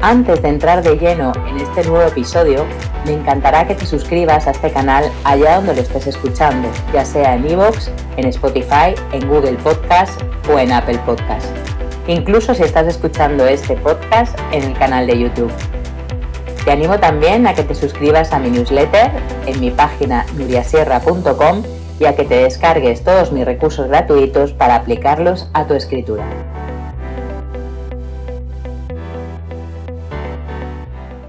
Antes de entrar de lleno en este nuevo episodio, me encantará que te suscribas a este canal allá donde lo estés escuchando, ya sea en iVoox, en Spotify, en Google Podcast o en Apple Podcast. Incluso si estás escuchando este podcast en el canal de YouTube. Te animo también a que te suscribas a mi newsletter en mi página nuriasierra.com y a que te descargues todos mis recursos gratuitos para aplicarlos a tu escritura.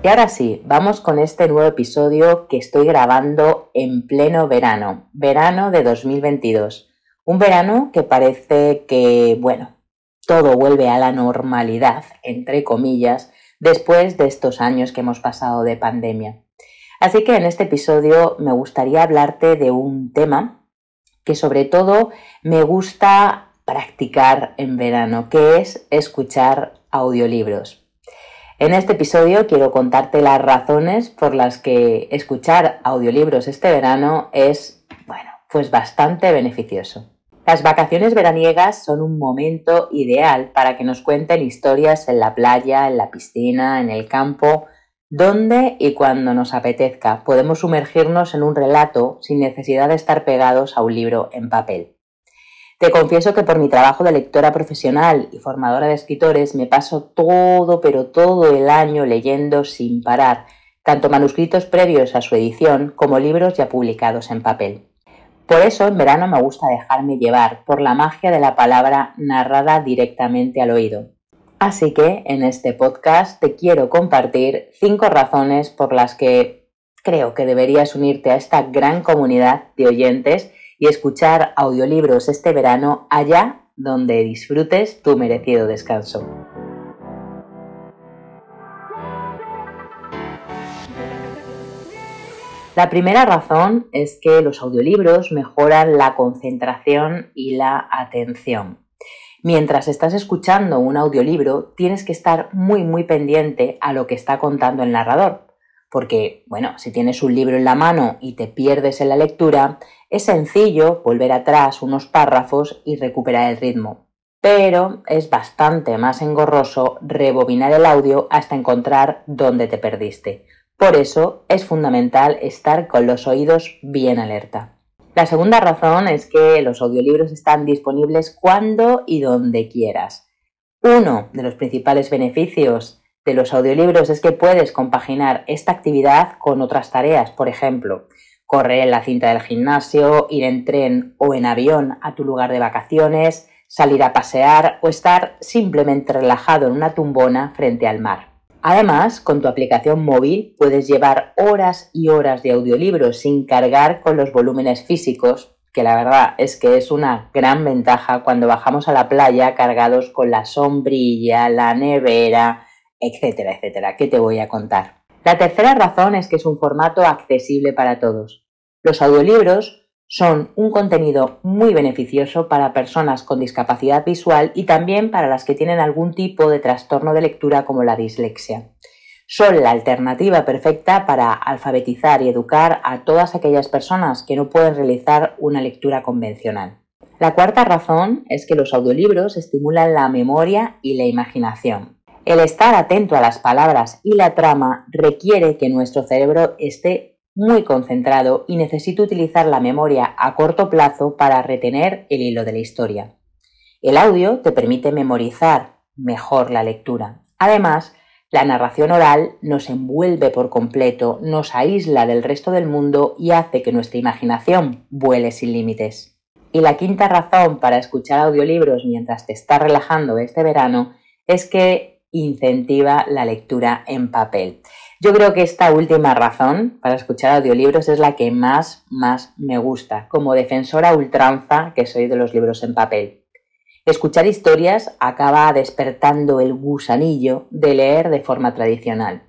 Y ahora sí, vamos con este nuevo episodio que estoy grabando en pleno verano, verano de 2022. Un verano que parece que, bueno, todo vuelve a la normalidad, entre comillas, después de estos años que hemos pasado de pandemia. Así que en este episodio me gustaría hablarte de un tema que sobre todo me gusta practicar en verano, que es escuchar audiolibros. En este episodio quiero contarte las razones por las que escuchar audiolibros este verano es, bueno, pues bastante beneficioso. Las vacaciones veraniegas son un momento ideal para que nos cuenten historias en la playa, en la piscina, en el campo, donde y cuando nos apetezca. Podemos sumergirnos en un relato sin necesidad de estar pegados a un libro en papel. Te confieso que por mi trabajo de lectora profesional y formadora de escritores me paso todo, pero todo el año leyendo sin parar, tanto manuscritos previos a su edición como libros ya publicados en papel. Por eso en verano me gusta dejarme llevar por la magia de la palabra narrada directamente al oído. Así que en este podcast te quiero compartir cinco razones por las que creo que deberías unirte a esta gran comunidad de oyentes y escuchar audiolibros este verano allá donde disfrutes tu merecido descanso. La primera razón es que los audiolibros mejoran la concentración y la atención. Mientras estás escuchando un audiolibro, tienes que estar muy muy pendiente a lo que está contando el narrador, porque, bueno, si tienes un libro en la mano y te pierdes en la lectura, es sencillo volver atrás unos párrafos y recuperar el ritmo. Pero es bastante más engorroso rebobinar el audio hasta encontrar dónde te perdiste. Por eso es fundamental estar con los oídos bien alerta. La segunda razón es que los audiolibros están disponibles cuando y donde quieras. Uno de los principales beneficios de los audiolibros es que puedes compaginar esta actividad con otras tareas, por ejemplo, correr en la cinta del gimnasio, ir en tren o en avión a tu lugar de vacaciones, salir a pasear o estar simplemente relajado en una tumbona frente al mar. Además, con tu aplicación móvil puedes llevar horas y horas de audiolibros sin cargar con los volúmenes físicos, que la verdad es que es una gran ventaja cuando bajamos a la playa cargados con la sombrilla, la nevera, etcétera, etcétera. ¿Qué te voy a contar? La tercera razón es que es un formato accesible para todos. Los audiolibros son un contenido muy beneficioso para personas con discapacidad visual y también para las que tienen algún tipo de trastorno de lectura como la dislexia. Son la alternativa perfecta para alfabetizar y educar a todas aquellas personas que no pueden realizar una lectura convencional. La cuarta razón es que los audiolibros estimulan la memoria y la imaginación. El estar atento a las palabras y la trama requiere que nuestro cerebro esté muy concentrado y necesite utilizar la memoria a corto plazo para retener el hilo de la historia. El audio te permite memorizar mejor la lectura. Además, la narración oral nos envuelve por completo, nos aísla del resto del mundo y hace que nuestra imaginación vuele sin límites. Y la quinta razón para escuchar audiolibros mientras te estás relajando este verano es que incentiva la lectura en papel. Yo creo que esta última razón para escuchar audiolibros es la que más, más me gusta, como defensora ultranza que soy de los libros en papel. Escuchar historias acaba despertando el gusanillo de leer de forma tradicional.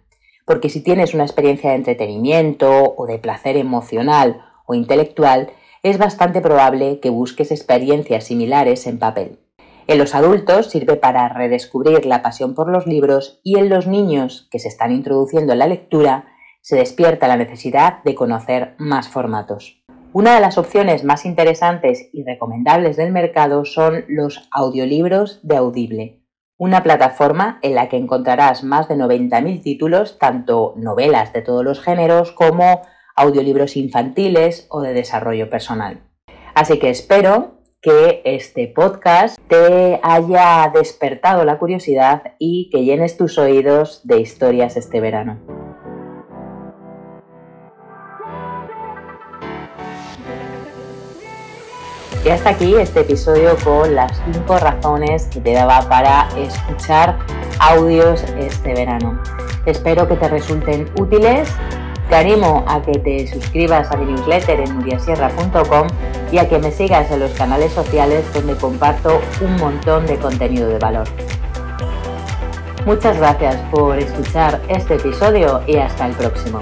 porque si tienes una experiencia de entretenimiento o de placer emocional o intelectual, es bastante probable que busques experiencias similares en papel. En los adultos sirve para redescubrir la pasión por los libros y en los niños que se están introduciendo en la lectura se despierta la necesidad de conocer más formatos. Una de las opciones más interesantes y recomendables del mercado son los audiolibros de Audible, una plataforma en la que encontrarás más de 90.000 títulos, tanto novelas de todos los géneros como audiolibros infantiles o de desarrollo personal. Así que espero que este podcast te haya despertado la curiosidad y que llenes tus oídos de historias este verano. Y hasta aquí este episodio con las 5 razones que te daba para escuchar audios este verano. Espero que te resulten útiles. Te animo a que te suscribas a mi newsletter en nuriasierra.com y a que me sigas en los canales sociales donde comparto un montón de contenido de valor. Muchas gracias por escuchar este episodio y hasta el próximo.